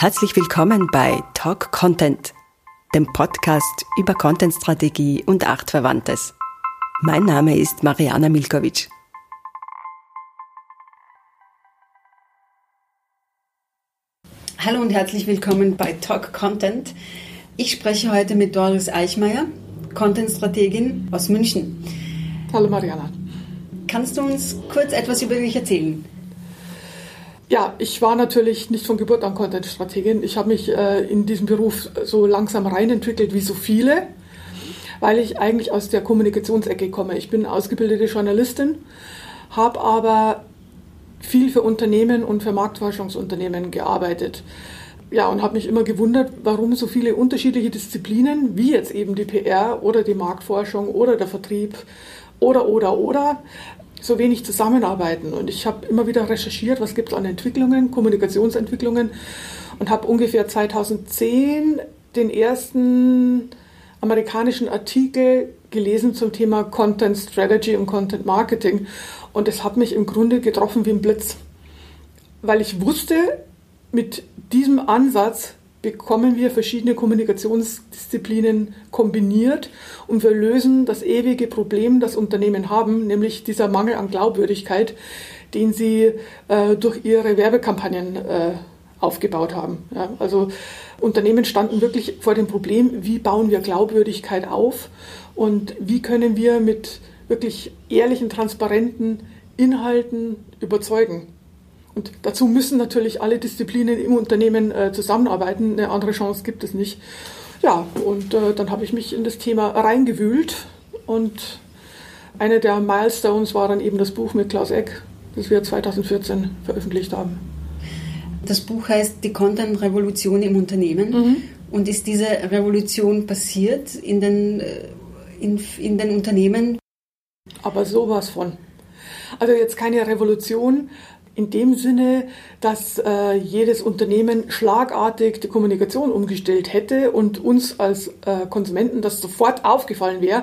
Herzlich willkommen bei Talk Content, dem Podcast über Contentstrategie und Artverwandtes. Mein Name ist Mariana Milkovic. Hallo und herzlich willkommen bei Talk Content. Ich spreche heute mit Doris Eichmeier, Contentstrategin aus München. Hallo Mariana. Kannst du uns kurz etwas über dich erzählen? Ja, ich war natürlich nicht von Geburt an Content-Strategin. Ich habe mich äh, in diesem Beruf so langsam reinentwickelt wie so viele, weil ich eigentlich aus der Kommunikationsecke komme. Ich bin ausgebildete Journalistin, habe aber viel für Unternehmen und für Marktforschungsunternehmen gearbeitet. Ja, und habe mich immer gewundert, warum so viele unterschiedliche Disziplinen, wie jetzt eben die PR oder die Marktforschung oder der Vertrieb oder, oder, oder, so wenig zusammenarbeiten. Und ich habe immer wieder recherchiert, was gibt es an Entwicklungen, Kommunikationsentwicklungen und habe ungefähr 2010 den ersten amerikanischen Artikel gelesen zum Thema Content Strategy und Content Marketing. Und es hat mich im Grunde getroffen wie ein Blitz, weil ich wusste, mit diesem Ansatz bekommen wir verschiedene Kommunikationsdisziplinen kombiniert und wir lösen das ewige Problem, das Unternehmen haben, nämlich dieser Mangel an Glaubwürdigkeit, den sie äh, durch ihre Werbekampagnen äh, aufgebaut haben. Ja, also Unternehmen standen wirklich vor dem Problem, wie bauen wir Glaubwürdigkeit auf und wie können wir mit wirklich ehrlichen, transparenten Inhalten überzeugen. Und dazu müssen natürlich alle Disziplinen im Unternehmen äh, zusammenarbeiten. Eine andere Chance gibt es nicht. Ja, und äh, dann habe ich mich in das Thema reingewühlt und einer der Milestones war dann eben das Buch mit Klaus Eck, das wir 2014 veröffentlicht haben. Das Buch heißt Die Content-Revolution im Unternehmen. Mhm. Und ist diese Revolution passiert in den, äh, in, in den Unternehmen? Aber sowas von. Also jetzt keine Revolution, in dem Sinne, dass äh, jedes Unternehmen schlagartig die Kommunikation umgestellt hätte und uns als äh, Konsumenten das sofort aufgefallen wäre.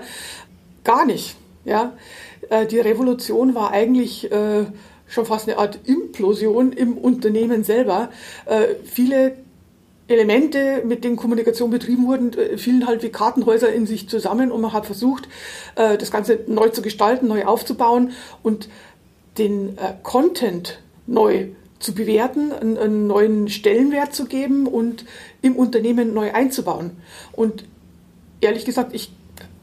Gar nicht. Ja? Äh, die Revolution war eigentlich äh, schon fast eine Art Implosion im Unternehmen selber. Äh, viele Elemente, mit denen Kommunikation betrieben wurden, äh, fielen halt wie Kartenhäuser in sich zusammen und man hat versucht, das Ganze neu zu gestalten, neu aufzubauen und den Content neu zu bewerten, einen, einen neuen Stellenwert zu geben und im Unternehmen neu einzubauen. Und ehrlich gesagt, ich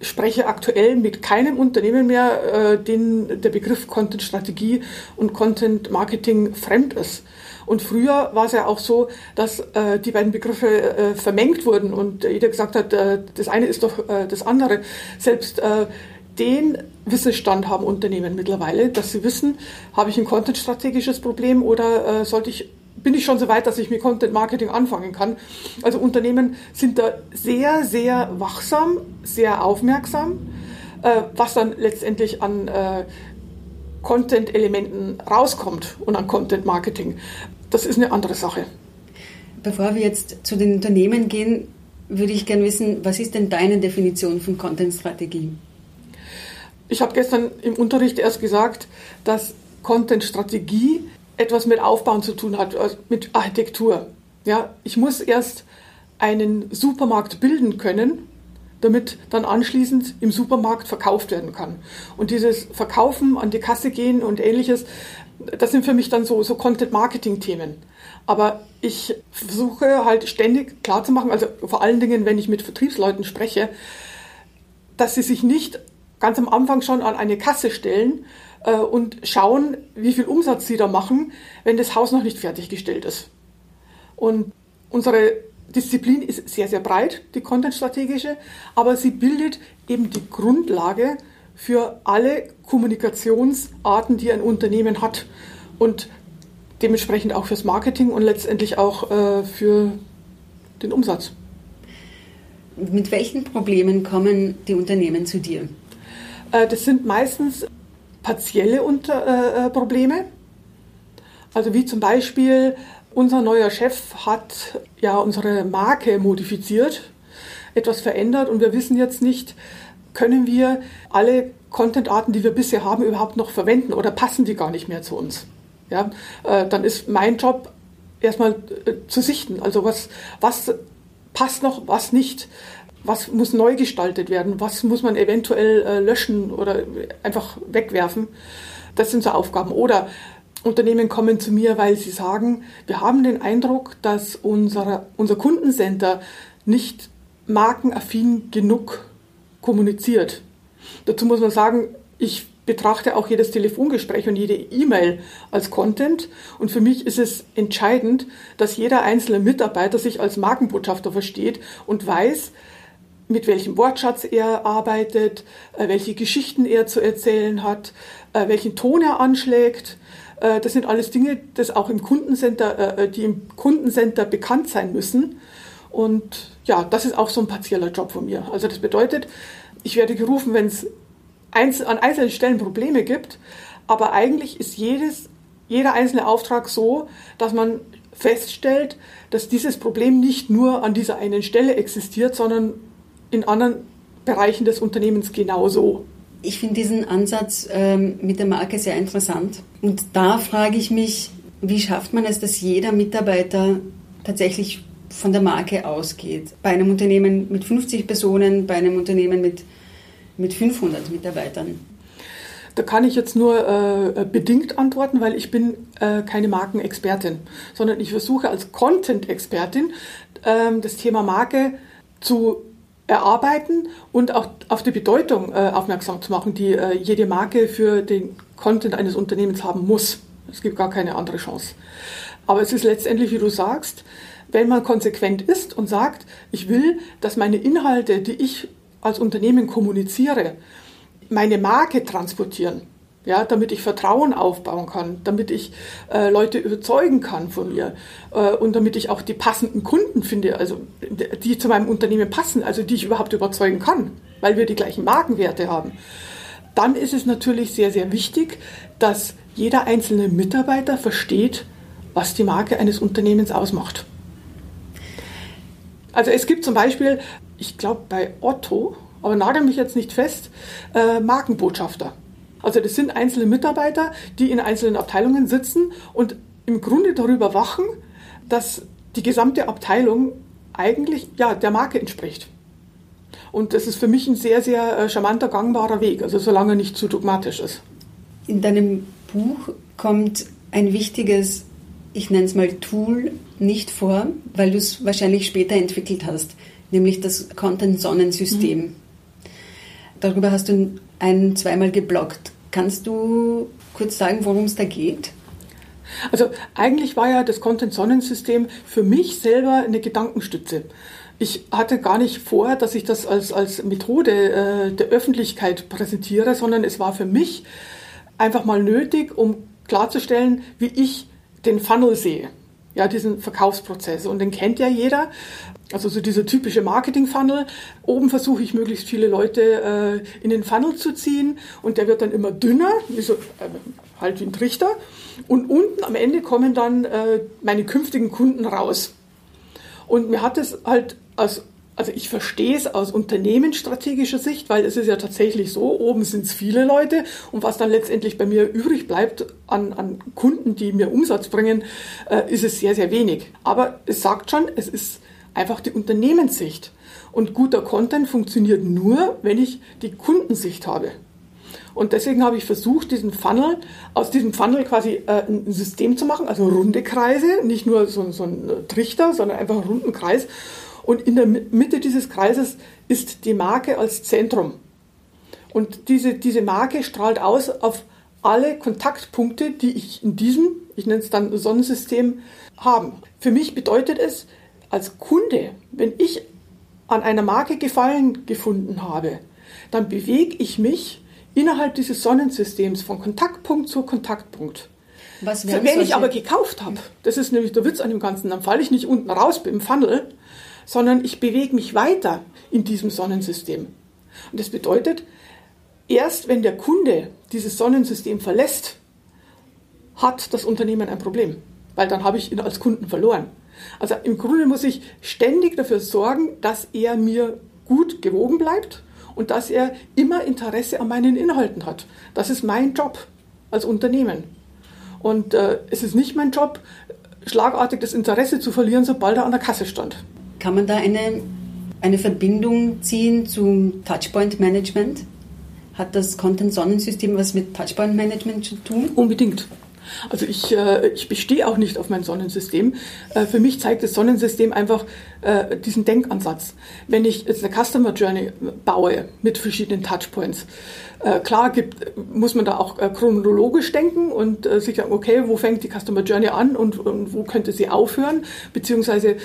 spreche aktuell mit keinem Unternehmen mehr, äh, den der Begriff Content-Strategie und Content-Marketing fremd ist. Und früher war es ja auch so, dass äh, die beiden Begriffe äh, vermengt wurden und jeder gesagt hat, äh, das eine ist doch äh, das andere. Selbst äh, den Wissensstand haben Unternehmen mittlerweile, dass sie wissen, habe ich ein Content-strategisches Problem oder äh, sollte ich, bin ich schon so weit, dass ich mit Content-Marketing anfangen kann. Also Unternehmen sind da sehr, sehr wachsam, sehr aufmerksam, äh, was dann letztendlich an äh, Content-Elementen rauskommt und an Content-Marketing. Das ist eine andere Sache. Bevor wir jetzt zu den Unternehmen gehen, würde ich gerne wissen, was ist denn deine Definition von Content-Strategie? Ich habe gestern im Unterricht erst gesagt, dass Content-Strategie etwas mit Aufbauen zu tun hat, also mit Architektur. Ja, ich muss erst einen Supermarkt bilden können, damit dann anschließend im Supermarkt verkauft werden kann. Und dieses Verkaufen, an die Kasse gehen und ähnliches, das sind für mich dann so, so Content-Marketing-Themen. Aber ich versuche halt ständig klarzumachen, also vor allen Dingen, wenn ich mit Vertriebsleuten spreche, dass sie sich nicht ganz am Anfang schon an eine Kasse stellen äh, und schauen, wie viel Umsatz sie da machen, wenn das Haus noch nicht fertiggestellt ist. Und unsere Disziplin ist sehr, sehr breit, die Content-strategische, aber sie bildet eben die Grundlage für alle Kommunikationsarten, die ein Unternehmen hat und dementsprechend auch fürs Marketing und letztendlich auch äh, für den Umsatz. Mit welchen Problemen kommen die Unternehmen zu dir? Äh, das sind meistens partielle Unter äh, Probleme. Also wie zum Beispiel unser neuer Chef hat ja unsere Marke modifiziert, etwas verändert und wir wissen jetzt nicht, können wir alle Content-Arten, die wir bisher haben, überhaupt noch verwenden oder passen die gar nicht mehr zu uns. Ja, äh, dann ist mein Job erstmal äh, zu sichten. Also was, was passt noch, was nicht, was muss neu gestaltet werden, was muss man eventuell äh, löschen oder einfach wegwerfen. Das sind so Aufgaben. Oder Unternehmen kommen zu mir, weil sie sagen, wir haben den Eindruck, dass unser, unser Kundencenter nicht markenaffin genug kommuniziert. Dazu muss man sagen, ich betrachte auch jedes Telefongespräch und jede E-Mail als Content. Und für mich ist es entscheidend, dass jeder einzelne Mitarbeiter sich als Markenbotschafter versteht und weiß, mit welchem Wortschatz er arbeitet, äh, welche Geschichten er zu erzählen hat, äh, welchen Ton er anschlägt. Äh, das sind alles Dinge, das auch im Kundencenter, die im Kundencenter bekannt sein müssen. Und ja, das ist auch so ein partieller Job von mir. Also das bedeutet, ich werde gerufen, wenn es an einzelnen Stellen Probleme gibt, aber eigentlich ist jedes, jeder einzelne Auftrag so, dass man feststellt, dass dieses Problem nicht nur an dieser einen Stelle existiert, sondern in anderen Bereichen des Unternehmens genauso. Ich finde diesen Ansatz ähm, mit der Marke sehr interessant. Und da frage ich mich, wie schafft man es, dass jeder Mitarbeiter tatsächlich von der Marke ausgeht? Bei einem Unternehmen mit 50 Personen, bei einem Unternehmen mit, mit 500 Mitarbeitern. Da kann ich jetzt nur äh, bedingt antworten, weil ich bin äh, keine Markenexpertin, sondern ich versuche als Content-Expertin äh, das Thema Marke zu erarbeiten und auch auf die Bedeutung äh, aufmerksam zu machen, die äh, jede Marke für den Content eines Unternehmens haben muss. Es gibt gar keine andere Chance. Aber es ist letztendlich, wie du sagst, wenn man konsequent ist und sagt, ich will, dass meine Inhalte, die ich als Unternehmen kommuniziere, meine Marke transportieren ja, damit ich Vertrauen aufbauen kann, damit ich äh, Leute überzeugen kann von mir äh, und damit ich auch die passenden Kunden finde, also die zu meinem Unternehmen passen, also die ich überhaupt überzeugen kann, weil wir die gleichen Markenwerte haben. Dann ist es natürlich sehr, sehr wichtig, dass jeder einzelne Mitarbeiter versteht, was die Marke eines Unternehmens ausmacht. Also es gibt zum Beispiel, ich glaube bei Otto, aber nagel mich jetzt nicht fest, äh, Markenbotschafter. Also das sind einzelne Mitarbeiter, die in einzelnen Abteilungen sitzen und im Grunde darüber wachen, dass die gesamte Abteilung eigentlich ja, der Marke entspricht. Und das ist für mich ein sehr, sehr äh, charmanter, gangbarer Weg, also solange er nicht zu dogmatisch ist. In deinem Buch kommt ein wichtiges, ich nenne es mal Tool, nicht vor, weil du es wahrscheinlich später entwickelt hast, nämlich das Content-Sonnensystem. Mhm. Darüber hast du ein, zweimal geblockt. Kannst du kurz sagen, worum es da geht? Also eigentlich war ja das Content-Sonnensystem für mich selber eine Gedankenstütze. Ich hatte gar nicht vor, dass ich das als, als Methode äh, der Öffentlichkeit präsentiere, sondern es war für mich einfach mal nötig, um klarzustellen, wie ich den Funnel sehe. Ja, diesen Verkaufsprozess. Und den kennt ja jeder. Also so dieser typische Marketing-Funnel. Oben versuche ich möglichst viele Leute äh, in den Funnel zu ziehen und der wird dann immer dünner, wie so, äh, halt wie ein Trichter. Und unten am Ende kommen dann äh, meine künftigen Kunden raus. Und mir hat es halt als also ich verstehe es aus unternehmensstrategischer Sicht, weil es ist ja tatsächlich so, oben sind es viele Leute und was dann letztendlich bei mir übrig bleibt an, an Kunden, die mir Umsatz bringen, äh, ist es sehr, sehr wenig. Aber es sagt schon, es ist einfach die Unternehmenssicht. Und guter Content funktioniert nur, wenn ich die Kundensicht habe. Und deswegen habe ich versucht, diesen Funnel, aus diesem Funnel quasi äh, ein System zu machen, also runde Kreise, nicht nur so, so ein Trichter, sondern einfach einen runden Kreis. Und in der Mitte dieses Kreises ist die Marke als Zentrum. Und diese, diese Marke strahlt aus auf alle Kontaktpunkte, die ich in diesem, ich nenne es dann Sonnensystem, habe. Für mich bedeutet es, als Kunde, wenn ich an einer Marke Gefallen gefunden habe, dann bewege ich mich innerhalb dieses Sonnensystems von Kontaktpunkt zu Kontaktpunkt. Was wenn ich aber gekauft habe, das ist nämlich der Witz an dem Ganzen, dann falle ich nicht unten raus im Funnel, sondern ich bewege mich weiter in diesem Sonnensystem. Und das bedeutet, erst wenn der Kunde dieses Sonnensystem verlässt, hat das Unternehmen ein Problem, weil dann habe ich ihn als Kunden verloren. Also im Grunde muss ich ständig dafür sorgen, dass er mir gut gewogen bleibt und dass er immer Interesse an meinen Inhalten hat. Das ist mein Job als Unternehmen. Und äh, es ist nicht mein Job, schlagartig das Interesse zu verlieren, sobald er an der Kasse stand. Kann man da eine, eine Verbindung ziehen zum Touchpoint Management? Hat das Content-Sonnensystem was mit Touchpoint Management zu tun? Unbedingt. Also ich, äh, ich bestehe auch nicht auf mein Sonnensystem. Äh, für mich zeigt das Sonnensystem einfach äh, diesen Denkansatz. Wenn ich jetzt eine Customer Journey baue mit verschiedenen Touchpoints, äh, klar gibt, muss man da auch äh, chronologisch denken und äh, sich sagen, okay, wo fängt die Customer Journey an und, und wo könnte sie aufhören, beziehungsweise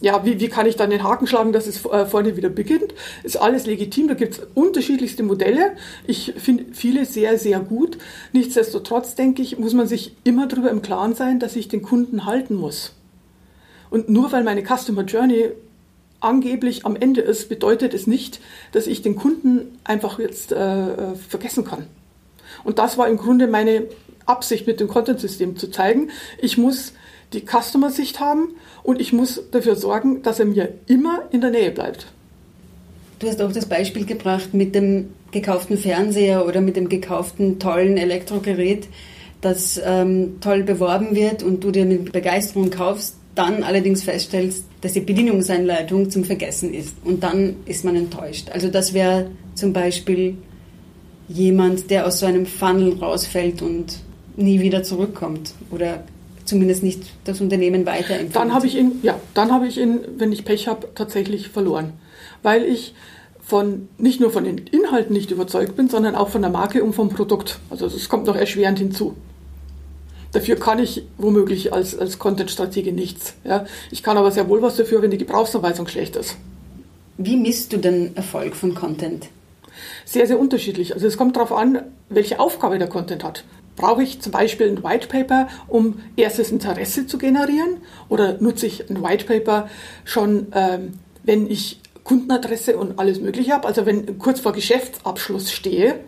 ja, wie, wie kann ich dann den Haken schlagen, dass es äh, vorne wieder beginnt? Ist alles legitim, da gibt es unterschiedlichste Modelle. Ich finde viele sehr, sehr gut. Nichtsdestotrotz, denke ich, muss man sich immer darüber im Klaren sein, dass ich den Kunden halten muss. Und nur weil meine Customer Journey angeblich am Ende ist, bedeutet es nicht, dass ich den Kunden einfach jetzt äh, vergessen kann. Und das war im Grunde meine Absicht mit dem Content-System zu zeigen. Ich muss die Customer-Sicht haben und ich muss dafür sorgen, dass er mir immer in der Nähe bleibt. Du hast auch das Beispiel gebracht mit dem gekauften Fernseher oder mit dem gekauften tollen Elektrogerät, das ähm, toll beworben wird und du dir mit Begeisterung kaufst, dann allerdings feststellst, dass die Bedienungsanleitung zum Vergessen ist und dann ist man enttäuscht. Also das wäre zum Beispiel jemand, der aus so einem Funnel rausfällt und nie wieder zurückkommt oder zumindest nicht das Unternehmen weiterempfiehlt. Dann habe ich ihn, ja, dann habe ich ihn, wenn ich Pech habe, tatsächlich verloren, weil ich von nicht nur von den Inhalten nicht überzeugt bin, sondern auch von der Marke und vom Produkt. Also es kommt noch erschwerend hinzu. Dafür kann ich womöglich als, als Content-Stratege nichts. Ja. Ich kann aber sehr wohl was dafür, wenn die Gebrauchsanweisung schlecht ist. Wie misst du den Erfolg von Content? Sehr, sehr unterschiedlich. Also es kommt darauf an, welche Aufgabe der Content hat. Brauche ich zum Beispiel ein White Paper, um erstes Interesse zu generieren? Oder nutze ich ein White Paper schon, ähm, wenn ich Kundenadresse und alles Mögliche habe? Also wenn kurz vor Geschäftsabschluss stehe.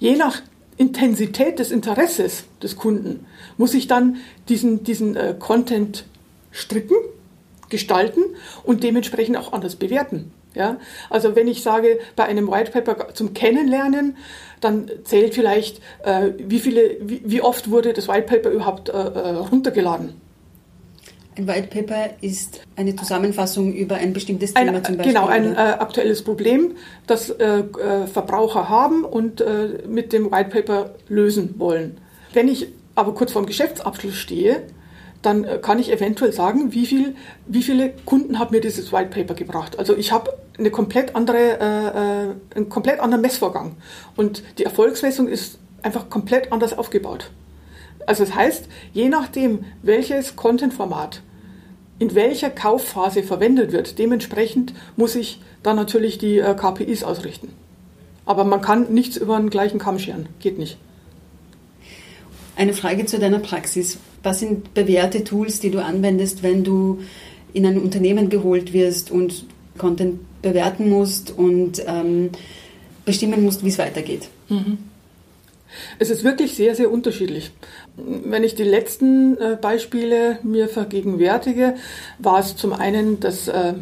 Je nach Intensität des Interesses des Kunden muss ich dann diesen, diesen äh, Content stricken, gestalten und dementsprechend auch anders bewerten. Ja? Also wenn ich sage, bei einem White Paper zum Kennenlernen, dann zählt vielleicht, äh, wie, viele, wie, wie, oft wurde das White Paper überhaupt äh, äh, runtergeladen. Ein White Paper ist eine Zusammenfassung über ein bestimmtes Thema ein, zum Beispiel. Genau, ein äh, aktuelles Problem, das äh, äh, Verbraucher haben und mit dem White Paper lösen wollen. Wenn ich aber kurz vorm Geschäftsabschluss stehe, dann kann ich eventuell sagen, wie, viel, wie viele Kunden hat mir dieses White Paper gebracht. Also ich habe eine komplett andere, äh, einen komplett anderen Messvorgang. Und die Erfolgsmessung ist einfach komplett anders aufgebaut. Also das heißt, je nachdem, welches Content-Format in welcher Kaufphase verwendet wird, dementsprechend muss ich dann natürlich die äh, KPIs ausrichten. Aber man kann nichts über den gleichen Kamm scheren, geht nicht. Eine Frage zu deiner Praxis. Was sind bewährte Tools, die du anwendest, wenn du in ein Unternehmen geholt wirst und Content bewerten musst und ähm, bestimmen musst, wie es weitergeht? Mhm. Es ist wirklich sehr, sehr unterschiedlich. Wenn ich die letzten äh, Beispiele mir vergegenwärtige, war es zum einen das äh,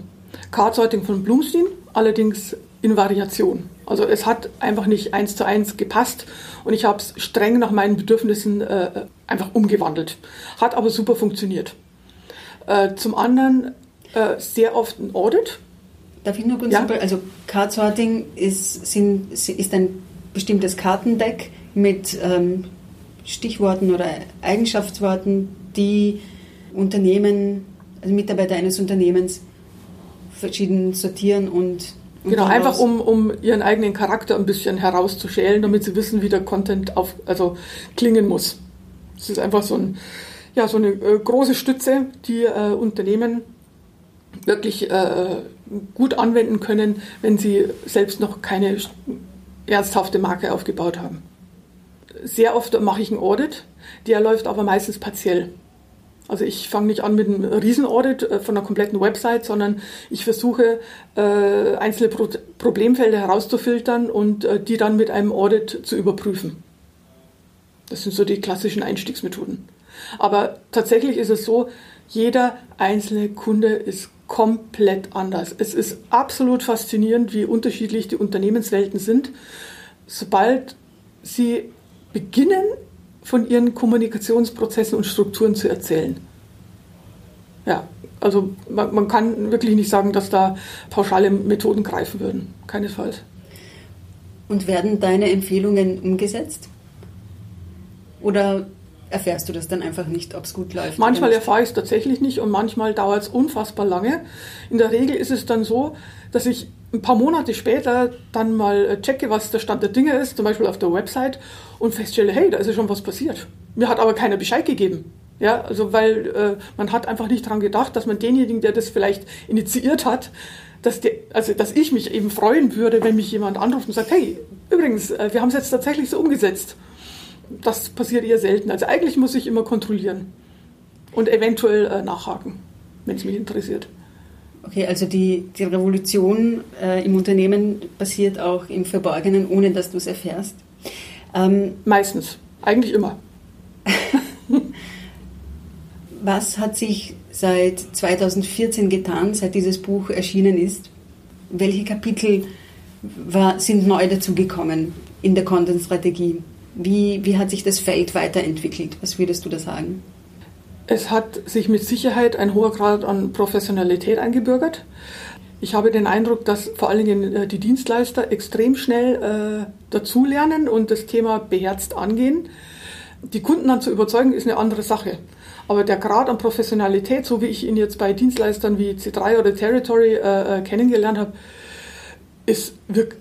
Card-Sorting von Blumstein, allerdings in Variation. Also es hat einfach nicht eins zu eins gepasst und ich habe es streng nach meinen Bedürfnissen äh, einfach umgewandelt. Hat aber super funktioniert. Äh, zum anderen äh, sehr oft ein Audit. Darf ich nur kurz ja? Also Card Sorting ist, sind, ist ein bestimmtes Kartendeck mit ähm, Stichworten oder Eigenschaftsworten, die Unternehmen, also Mitarbeiter eines Unternehmens verschieden sortieren und Genau, einfach um, um ihren eigenen Charakter ein bisschen herauszuschälen, damit sie wissen, wie der Content auf, also klingen muss. Es ist einfach so, ein, ja, so eine äh, große Stütze, die äh, Unternehmen wirklich äh, gut anwenden können, wenn sie selbst noch keine ernsthafte Marke aufgebaut haben. Sehr oft mache ich einen Audit, der läuft aber meistens partiell. Also ich fange nicht an mit einem Riesenaudit äh, von einer kompletten Website, sondern ich versuche äh, einzelne Pro Problemfelder herauszufiltern und äh, die dann mit einem Audit zu überprüfen. Das sind so die klassischen Einstiegsmethoden. Aber tatsächlich ist es so, jeder einzelne Kunde ist komplett anders. Es ist absolut faszinierend, wie unterschiedlich die Unternehmenswelten sind. Sobald sie beginnen, von ihren Kommunikationsprozessen und Strukturen zu erzählen. Ja, also man, man, kann wirklich nicht sagen, dass da pauschale Methoden greifen würden. Keinesfalls. Und werden deine Empfehlungen umgesetzt? Oder erfährst du das dann einfach nicht, ob es gut läuft? Manchmal erfahre ich es tatsächlich nicht und manchmal dauert es unfassbar lange. In der Regel ist es dann so, dass ich ein paar Monate später dann mal äh, checke, was der Stand der Dinge ist, zum Beispiel auf der Website und feststelle, hey, da ist ja schon was passiert. Mir hat aber keiner Bescheid gegeben. Ja, also weil äh, man hat einfach nicht daran gedacht, dass man denjenigen, der das vielleicht initiiert hat, dass, die, also, dass ich mich eben freuen würde, wenn mich jemand anruft und sagt, hey, übrigens, äh, wir haben es jetzt tatsächlich so umgesetzt. Das passiert eher selten. Also eigentlich muss ich immer kontrollieren und eventuell äh, nachhaken, wenn es mich interessiert. Okay, also die, die Revolution äh, im Unternehmen passiert auch im Verborgenen, ohne dass du es erfährst. Ähm, Meistens, eigentlich immer. Was hat sich seit 2014 getan, seit dieses Buch erschienen ist? Welche Kapitel war, sind neu dazugekommen in der Content-Strategie? Wie, wie hat sich das Feld weiterentwickelt? Was würdest du da sagen? Es hat sich mit Sicherheit ein hoher Grad an Professionalität eingebürgert. Ich habe den Eindruck, dass vor allen Dingen äh, die Dienstleister extrem schnell äh, dazulernen und das Thema beherzt angehen. Die Kunden dann zu überzeugen, ist eine andere Sache. Aber der Grad an Professionalität, so wie ich ihn jetzt bei Dienstleistern wie C3 oder Territory äh, äh, kennengelernt habe, ist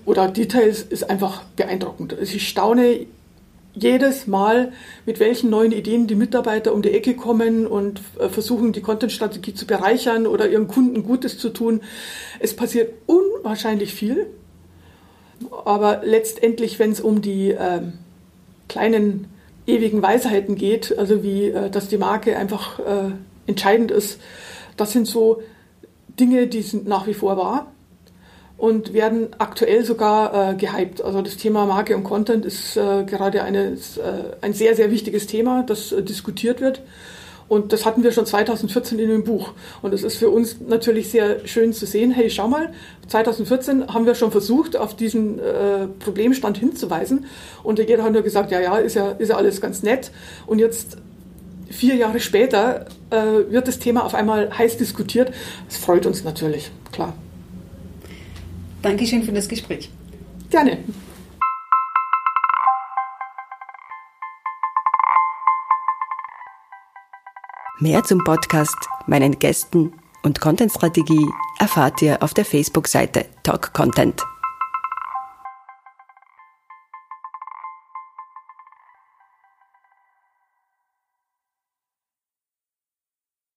oder Details ist einfach beeindruckend. Ich staune jedes Mal, mit welchen neuen Ideen die Mitarbeiter um die Ecke kommen und äh, versuchen, die Content-Strategie zu bereichern oder ihren Kunden Gutes zu tun. Es passiert unwahrscheinlich viel. Aber letztendlich, wenn es um die äh, kleinen ewigen Weisheiten geht, also wie, äh, dass die Marke einfach äh, entscheidend ist. Das sind so Dinge, die sind nach wie vor wahr und werden aktuell sogar äh, gehypt. Also das Thema Marke und Content ist äh, gerade eine, ist, äh, ein sehr, sehr wichtiges Thema, das äh, diskutiert wird. Und das hatten wir schon 2014 in dem Buch. Und es ist für uns natürlich sehr schön zu sehen, hey, schau mal, 2014 haben wir schon versucht, auf diesen äh, Problemstand hinzuweisen. Und jeder hat nur gesagt, ja, ja, ist ja, ist ja alles ganz nett. Und jetzt, vier Jahre später, äh, wird das Thema auf einmal heiß diskutiert. Das freut uns natürlich, klar. Dankeschön für das Gespräch. Gerne. Mehr zum Podcast, meinen Gästen und Content-Strategie erfahrt ihr auf der Facebook-Seite Talk Content.